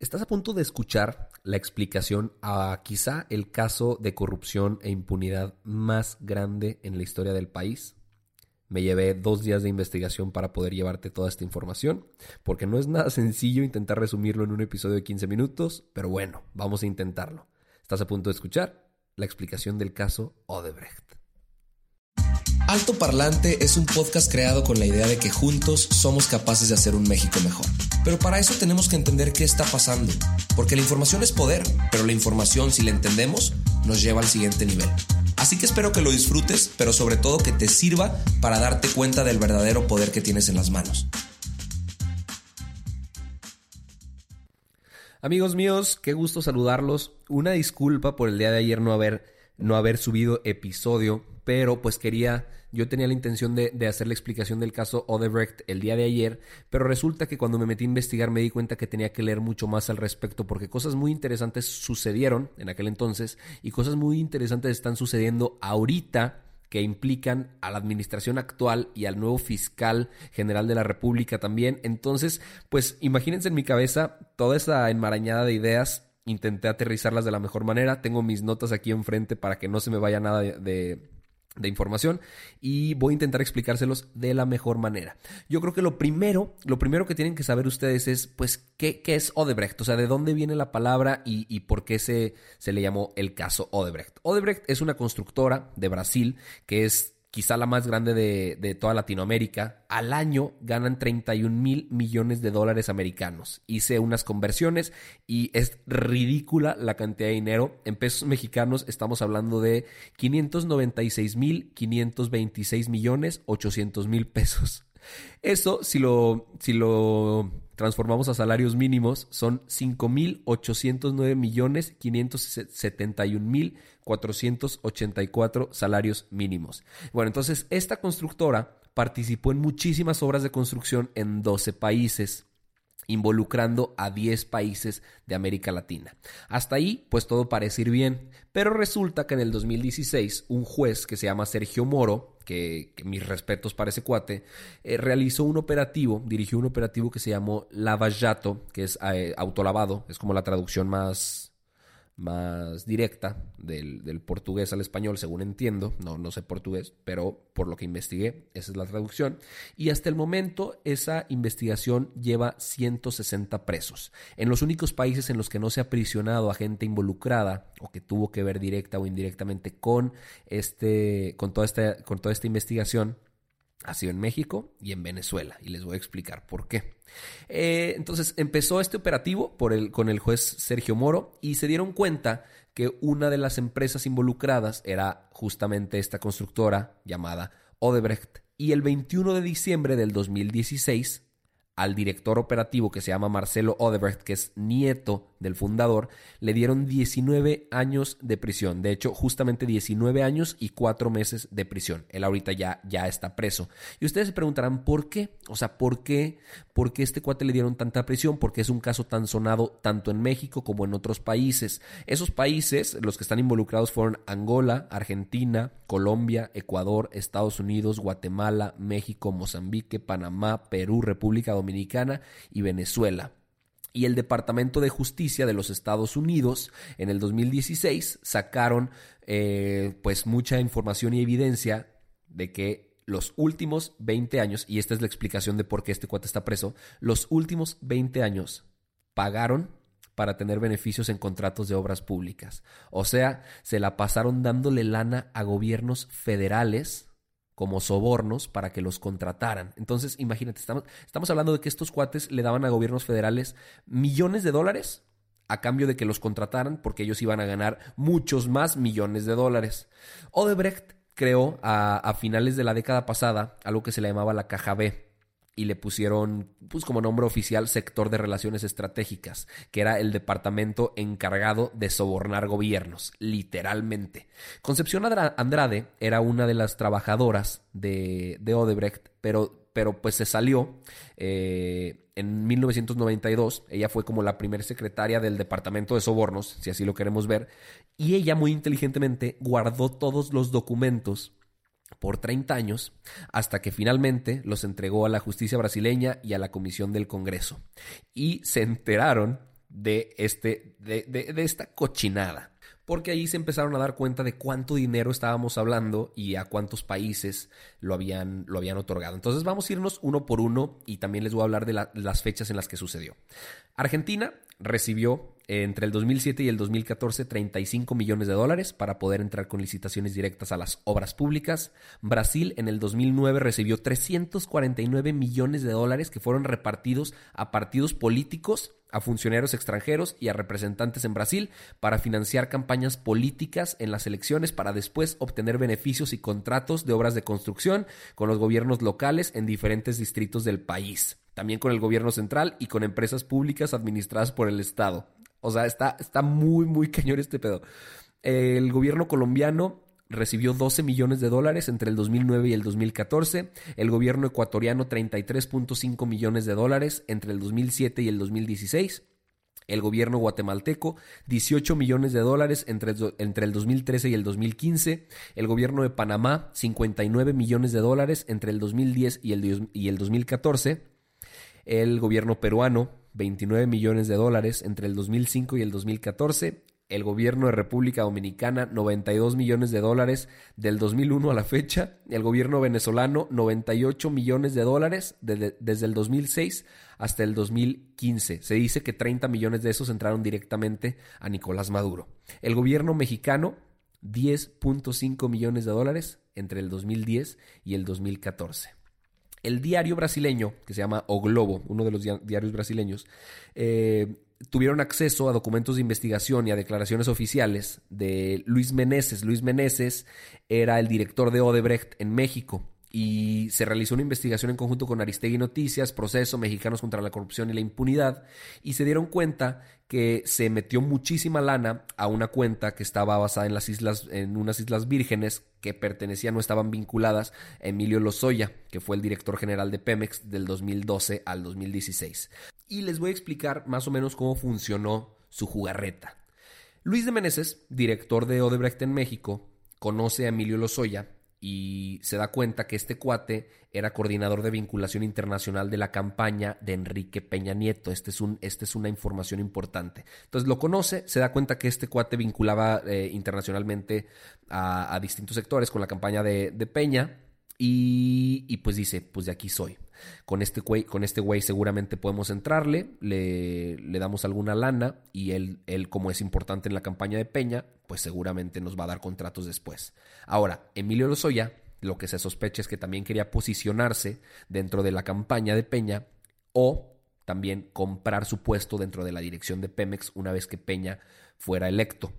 Estás a punto de escuchar la explicación a quizá el caso de corrupción e impunidad más grande en la historia del país. Me llevé dos días de investigación para poder llevarte toda esta información, porque no es nada sencillo intentar resumirlo en un episodio de 15 minutos, pero bueno, vamos a intentarlo. Estás a punto de escuchar la explicación del caso Odebrecht. Alto Parlante es un podcast creado con la idea de que juntos somos capaces de hacer un México mejor. Pero para eso tenemos que entender qué está pasando, porque la información es poder, pero la información, si la entendemos, nos lleva al siguiente nivel. Así que espero que lo disfrutes, pero sobre todo que te sirva para darte cuenta del verdadero poder que tienes en las manos. Amigos míos, qué gusto saludarlos. Una disculpa por el día de ayer no haber, no haber subido episodio, pero pues quería yo tenía la intención de, hacer la explicación del caso Odebrecht el día de ayer, pero resulta que cuando me metí a investigar me di cuenta que tenía que leer mucho más al respecto porque cosas muy interesantes sucedieron en aquel entonces y cosas muy interesantes están sucediendo ahorita que implican a la administración actual y al nuevo fiscal general de la República también. Entonces, pues imagínense en mi cabeza toda esa enmarañada de ideas intenté aterrizarlas de la mejor manera. Tengo mis notas aquí enfrente para que no se me vaya nada de, de información y voy a intentar explicárselos de la mejor manera. Yo creo que lo primero, lo primero que tienen que saber ustedes es, pues, ¿qué, qué es Odebrecht? O sea, de dónde viene la palabra y, y por qué se, se le llamó el caso Odebrecht. Odebrecht es una constructora de Brasil que es quizá la más grande de, toda Latinoamérica, al año ganan 31 mil millones de dólares americanos. Hice unas conversiones y es ridícula la cantidad de dinero. En pesos mexicanos estamos hablando de 596 mil 526 millones 800 mil pesos. Eso, si lo, si lo transformamos a salarios mínimos, son 5.809 millones 571 mil 484 salarios mínimos. Bueno, entonces esta constructora participó en muchísimas obras de construcción en 12 países involucrando a 10 países de América Latina. Hasta ahí, pues todo parece ir bien, pero resulta que en el 2016 un juez que se llama Sergio Moro, que, mis respetos para ese cuate, eh, realizó un operativo, dirigió un operativo que se llamó Lavallato, que es eh, autolavado, es como la traducción más más directa del, portugués al español, según entiendo. No, no sé portugués, pero por lo que investigué, esa es la traducción. Y hasta el momento, esa investigación lleva 160 presos. En los únicos países en los que no se ha prisionado a gente involucrada o que tuvo que ver directa o indirectamente con, este, con, toda, esta, con toda esta investigación ha sido en México y en Venezuela. Y les voy a explicar por qué. Eh, entonces empezó este operativo por el, con el juez Sergio Moro y se dieron cuenta que una de las empresas involucradas era justamente esta constructora llamada Odebrecht. Y el 21 de diciembre del 2016 al director operativo que se llama Marcelo Odebrecht, que es nieto del fundador, le dieron 19 años de prisión. De hecho, justamente 19 años y 4 meses de prisión. Él ahorita ya, ya está preso. Y ustedes se preguntarán, ¿por qué? O sea, ¿por qué? ¿Por qué este cuate le dieron tanta prisión? Porque es un caso tan sonado tanto en México como en otros países. Esos países, los que están involucrados fueron Angola, Argentina, Colombia, Ecuador, Estados Unidos, Guatemala, México, Mozambique, Panamá, Perú, República Dominicana, Dominicana y Venezuela. Y el Departamento de Justicia de los Estados Unidos en el 2016 sacaron eh, pues mucha información y evidencia de que los últimos 20 años, y esta es la explicación de por qué este cuate está preso, los últimos 20 años pagaron para tener beneficios en contratos de obras públicas. O sea, se la pasaron dándole lana a gobiernos federales como sobornos para que los contrataran. Entonces, imagínate, estamos, estamos hablando de que estos cuates le daban a gobiernos federales millones de dólares a cambio de que los contrataran porque ellos iban a ganar muchos más millones de dólares. Odebrecht creó a, a finales de la década pasada algo que se le llamaba la caja B. y le pusieron, pues como nombre oficial, sector de relaciones estratégicas, que era el departamento encargado de sobornar gobiernos, literalmente. Concepción Andrade era una de las trabajadoras de, de Odebrecht, pero, pero pues se salió eh, en 1992. Ella fue como la primera secretaria del departamento de sobornos, si así lo queremos ver, y ella muy inteligentemente guardó todos los documentos por 30 años hasta que finalmente los entregó a la justicia brasileña y a la comisión del Congreso. Y se enteraron de, este, de, de, esta cochinada. Porque ahí se empezaron a dar cuenta de cuánto dinero estábamos hablando y a cuántos países lo habían, lo habían otorgado. Entonces vamos a irnos uno por uno y también les voy a hablar de las fechas en las que sucedió. Argentina recibió entre el 2007 y el 2014 35 millones de dólares para poder entrar con licitaciones directas a las obras públicas. Brasil en el 2009 recibió 349 millones de dólares que fueron repartidos a partidos políticos, a funcionarios extranjeros y a representantes en Brasil para financiar campañas políticas en las elecciones para después obtener beneficios y contratos de obras de construcción con los gobiernos locales en diferentes distritos del país también con el gobierno central y con empresas públicas administradas por el Estado. O sea, está, está muy, muy cañón este pedo. El gobierno colombiano recibió 12 millones de dólares entre el 2009 y el 2014, el gobierno ecuatoriano 33.5 millones de dólares entre el 2007 y el 2016, el gobierno guatemalteco 18 millones de dólares entre, entre el 2013 y el 2015, el gobierno de Panamá 59 millones de dólares entre el 2010 y el, y el 2014, el gobierno peruano 29 millones de dólares entre el 2005 y el 2014, el gobierno de República Dominicana 92 millones de dólares del 2001 a la fecha, el gobierno venezolano 98 millones de dólares desde el 2006 hasta el 2015. Se dice que 30 millones de esos entraron directamente a Nicolás Maduro. El gobierno mexicano 10.5 millones de dólares entre el 2010 y el 2014 el diario brasileño, que se llama O Globo, uno de los diarios brasileños, eh, tuvieron acceso a documentos de investigación y a declaraciones oficiales de Luis Meneses. Luis Meneses era el director de Odebrecht en México y se realizó una investigación en conjunto con Aristegui Noticias, Proceso, Mexicanos contra la Corrupción y la Impunidad, y se dieron cuenta que se metió muchísima lana a una cuenta que estaba basada en las islas, en unas islas vírgenes que pertenecían o estaban vinculadas a Emilio Lozoya, que fue el director general de Pemex del 2012 al 2016. Y les voy a explicar más o menos cómo funcionó su jugarreta. Luis de Meneses, director de Odebrecht en México, conoce a Emilio Lozoya y se da cuenta que este cuate era coordinador de vinculación internacional de la campaña de Enrique Peña Nieto. Este es, un, este es una información importante. Entonces lo conoce, se da cuenta que este cuate vinculaba eh, internacionalmente a, distintos sectores con la campaña de, Peña y, y, pues dice, pues de aquí soy. Con este güey, con este güey seguramente podemos entrarle, le, le, damos alguna lana y él, él, como es importante en la campaña de Peña, pues seguramente nos va a dar contratos después. Ahora, Emilio Lozoya, lo que se sospecha es que también quería posicionarse dentro de la campaña de Peña o también comprar su puesto dentro de la dirección de Pemex una vez que Peña fuera electo.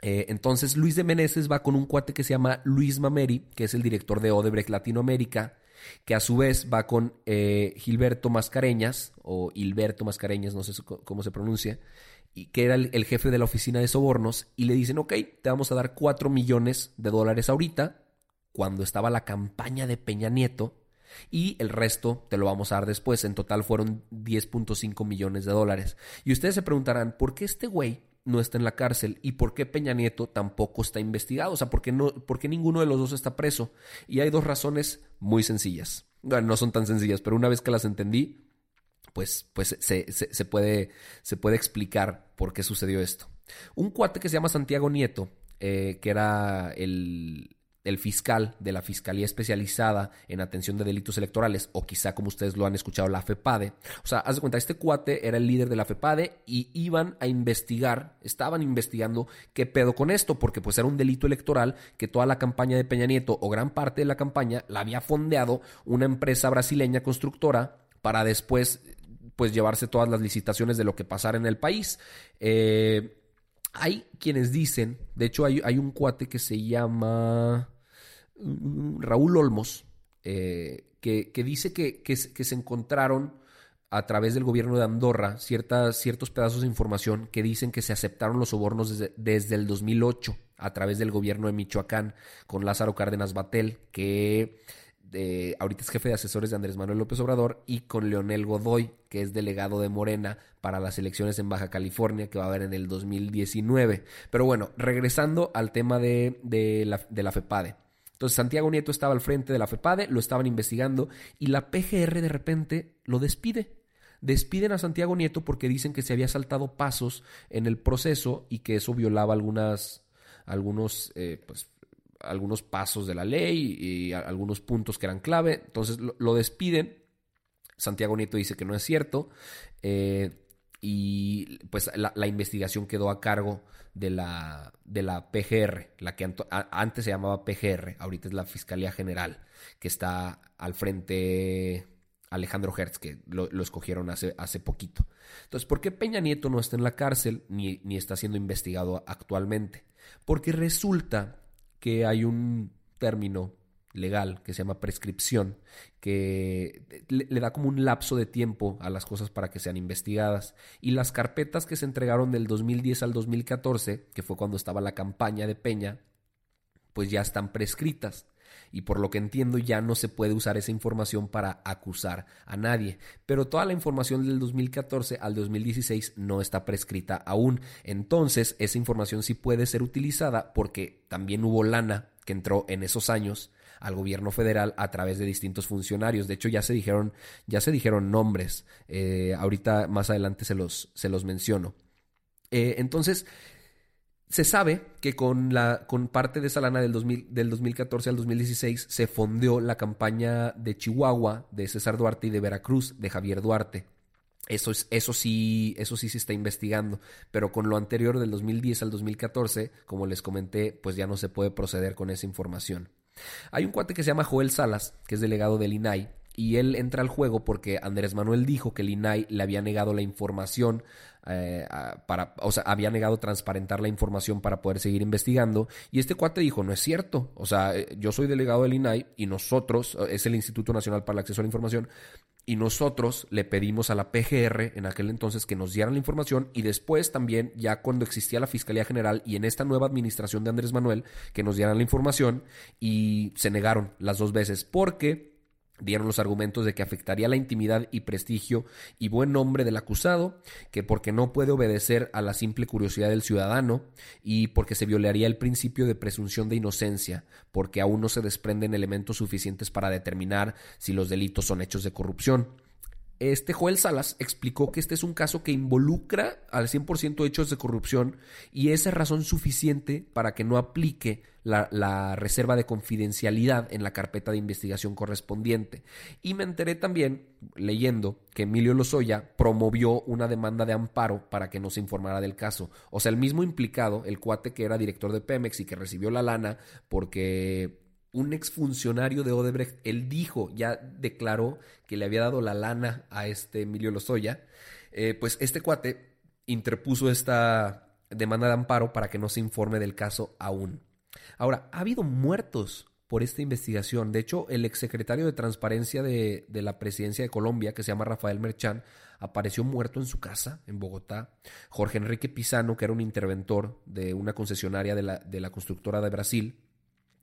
Eh, entonces Luis de Meneses va con un cuate que se llama Luis Mameri, que es el director de Odebrecht Latinoamérica, que a su vez va con eh, Gilberto Mascareñas, o Hilberto Mascareñas, no sé cómo se pronuncia, y que era el, jefe de la oficina de sobornos, y le dicen, ok, te vamos a dar 4 millones de dólares ahorita, cuando estaba la campaña de Peña Nieto, y el resto te lo vamos a dar después. En total fueron 10.5 millones de dólares. Y ustedes se preguntarán, ¿por qué este güey no está en la cárcel y por qué Peña Nieto tampoco está investigado. O sea, ¿por qué, no, por ninguno de los dos está preso? Y hay dos razones muy sencillas. Bueno, no son tan sencillas, pero una vez que las entendí, pues, pues se, se, puede, se puede explicar por qué sucedió esto. Un cuate que se llama Santiago Nieto, eh, que era el, el fiscal de la Fiscalía Especializada en Atención de Delitos Electorales, o quizá como ustedes lo han escuchado, la FEPADE. O sea, haz de cuenta, este cuate era el líder de la FEPADE y iban a investigar, estaban investigando qué pedo con esto, porque pues era un delito electoral que toda la campaña de Peña Nieto o gran parte de la campaña la había fondeado una empresa brasileña constructora para después pues llevarse todas las licitaciones de lo que pasara en el país. Eh, hay quienes dicen, de hecho hay, hay un cuate que se llama... Raúl Olmos, eh, que, dice que, se encontraron a través del gobierno de Andorra ciertas, ciertos pedazos de información que dicen que se aceptaron los sobornos desde, desde el 2008 a través del gobierno de Michoacán con Lázaro Cárdenas Batel, que ahorita es jefe de asesores de Andrés Manuel López Obrador, y con Leonel Godoy, que es delegado de Morena para las elecciones en Baja California, que va a haber en el 2019. Pero bueno, regresando al tema de, la, de la FEPADE. Entonces Santiago Nieto estaba al frente de la FEPADE, lo estaban investigando y la PGR de repente lo despide. Despiden a Santiago Nieto porque dicen que se había saltado pasos en el proceso y que eso violaba algunas, algunos, eh, pues, algunos pasos de la ley y algunos puntos que eran clave. Entonces lo, despiden. Santiago Nieto dice que no es cierto. Eh, y pues la, investigación quedó a cargo de la, de la PGR, la que antes se llamaba PGR, ahorita es la Fiscalía General, que está al frente Alejandro Hertz, que lo, escogieron hace, hace, poquito. Entonces, ¿por qué Peña Nieto no está en la cárcel ni, ni está siendo investigado actualmente? Porque resulta que hay un término legal que se llama prescripción, que le, da como un lapso de tiempo a las cosas para que sean investigadas. Y las carpetas que se entregaron del 2010 al 2014, que fue cuando estaba la campaña de Peña, pues ya están prescritas y por lo que entiendo ya no se puede usar esa información para acusar a nadie. Pero toda la información del 2014 al 2016 no está prescrita aún. Entonces esa información sí puede ser utilizada porque también hubo lana que entró en esos años al gobierno federal a través de distintos funcionarios. De hecho, ya se dijeron, ya se dijeron nombres. Eh, ahorita más adelante se los, se los menciono. Eh, entonces, se sabe que con, la, con parte de esa lana del, 2000, del 2014 al 2016 se fondeó la campaña de Chihuahua, de César Duarte y de Veracruz, de Javier Duarte. Eso, es, eso, sí, eso sí se está investigando, pero con lo anterior del 2010 al 2014, como les comenté, pues ya no se puede proceder con esa información. Hay un cuate que se llama Joel Salas, que es delegado del INAI, y él entra al juego porque Andrés Manuel dijo que el INAI le había negado la información eh, para, o sea, había negado transparentar la información para poder seguir investigando y este cuate dijo, no es cierto, o sea, eh, yo soy delegado del INAI y nosotros, eh, es el Instituto Nacional para el Acceso a la Información, y nosotros le pedimos a la PGR en aquel entonces que nos dieran la información y después también, ya cuando existía la Fiscalía General y en esta nueva administración de Andrés Manuel, que nos dieran la información y se negaron las dos veces porque dieron los argumentos de que afectaría la intimidad y prestigio y buen nombre del acusado, que porque no puede obedecer a la simple curiosidad del ciudadano y porque se violaría el principio de presunción de inocencia, porque aún no se desprenden elementos suficientes para determinar si los delitos son hechos de corrupción. Este Joel Salas explicó que este es un caso que involucra al 100% hechos de corrupción y esa es razón suficiente para que no aplique la, reserva de confidencialidad en la carpeta de investigación correspondiente. Y me enteré también, leyendo, que Emilio Lozoya promovió una demanda de amparo para que no se informara del caso. O sea, el mismo implicado, el cuate que era director de Pemex y que recibió la lana porque un exfuncionario de Odebrecht, él dijo, ya declaró que le había dado la lana a este Emilio Lozoya, eh, pues este cuate interpuso esta demanda de amparo para que no se informe del caso aún. Ahora, ha habido muertos por esta investigación. De hecho, el exsecretario de Transparencia de, la Presidencia de Colombia, que se llama Rafael Merchán, apareció muerto en su casa, en Bogotá. Jorge Enrique Pisano, que era un interventor de una concesionaria de la constructora de Brasil,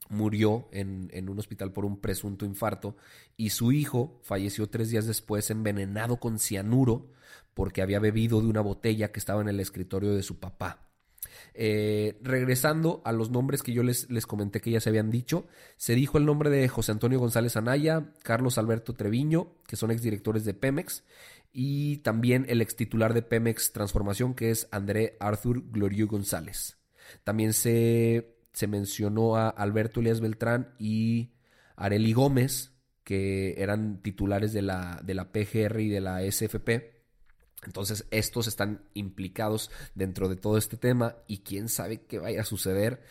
murió en, en, un hospital por un presunto infarto y su hijo falleció tres días después envenenado con cianuro porque había bebido de una botella que estaba en el escritorio de su papá. Eh, regresando a los nombres que yo les, les comenté que ya se habían dicho, se dijo el nombre de José Antonio González Anaya, Carlos Alberto Treviño, que son exdirectores de Pemex, y también el ex titular de Pemex Transformación, que es André Arthur Gloriu González. También se, se mencionó a Alberto Elias Beltrán y Areli Gómez, que eran titulares de la, de la PGR y de la SFP. Entonces, estos están implicados dentro de todo este tema y quién sabe qué vaya a suceder.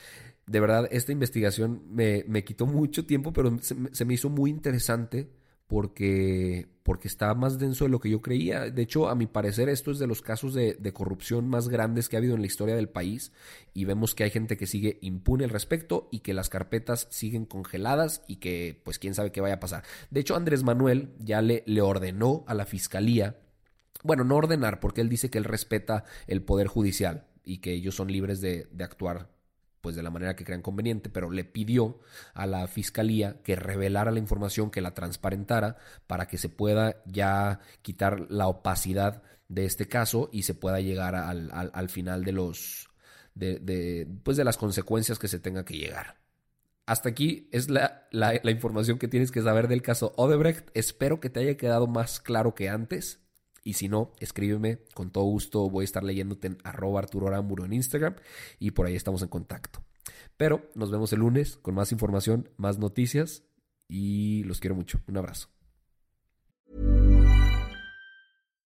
De verdad, esta investigación me, quitó mucho tiempo, pero se, me hizo muy interesante porque, porque está más denso de lo que yo creía. De hecho, a mi parecer, esto es de los casos de, corrupción más grandes que ha habido en la historia del país y vemos que hay gente que sigue impune al respecto y que las carpetas siguen congeladas y que pues quién sabe qué vaya a pasar. De hecho, Andrés Manuel ya le, le ordenó a la fiscalía, bueno, no ordenar, porque él dice que él respeta el poder judicial y que ellos son libres de actuar pues de la manera que crean conveniente, pero le pidió a la fiscalía que revelara la información, que la transparentara, para que se pueda ya quitar la opacidad de este caso y se pueda llegar al, al, al final de los de, pues de las consecuencias que se tenga que llegar. Hasta aquí es la, la información que tienes que saber del caso Odebrecht. Espero que te haya quedado más claro que antes. Y si no, escríbeme, con todo gusto voy a estar leyéndote en arroba Arturo en Instagram y por ahí estamos en contacto. Pero nos vemos el lunes con más información, más noticias y los quiero mucho. Un abrazo.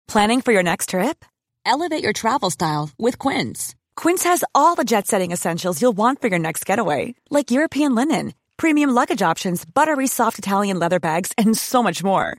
Planning for your next trip? Elevate your travel style with Quince. Quince has all the jet setting essentials you'll want for your next getaway, like European linen, premium luggage options, buttery soft Italian leather bags, and so much more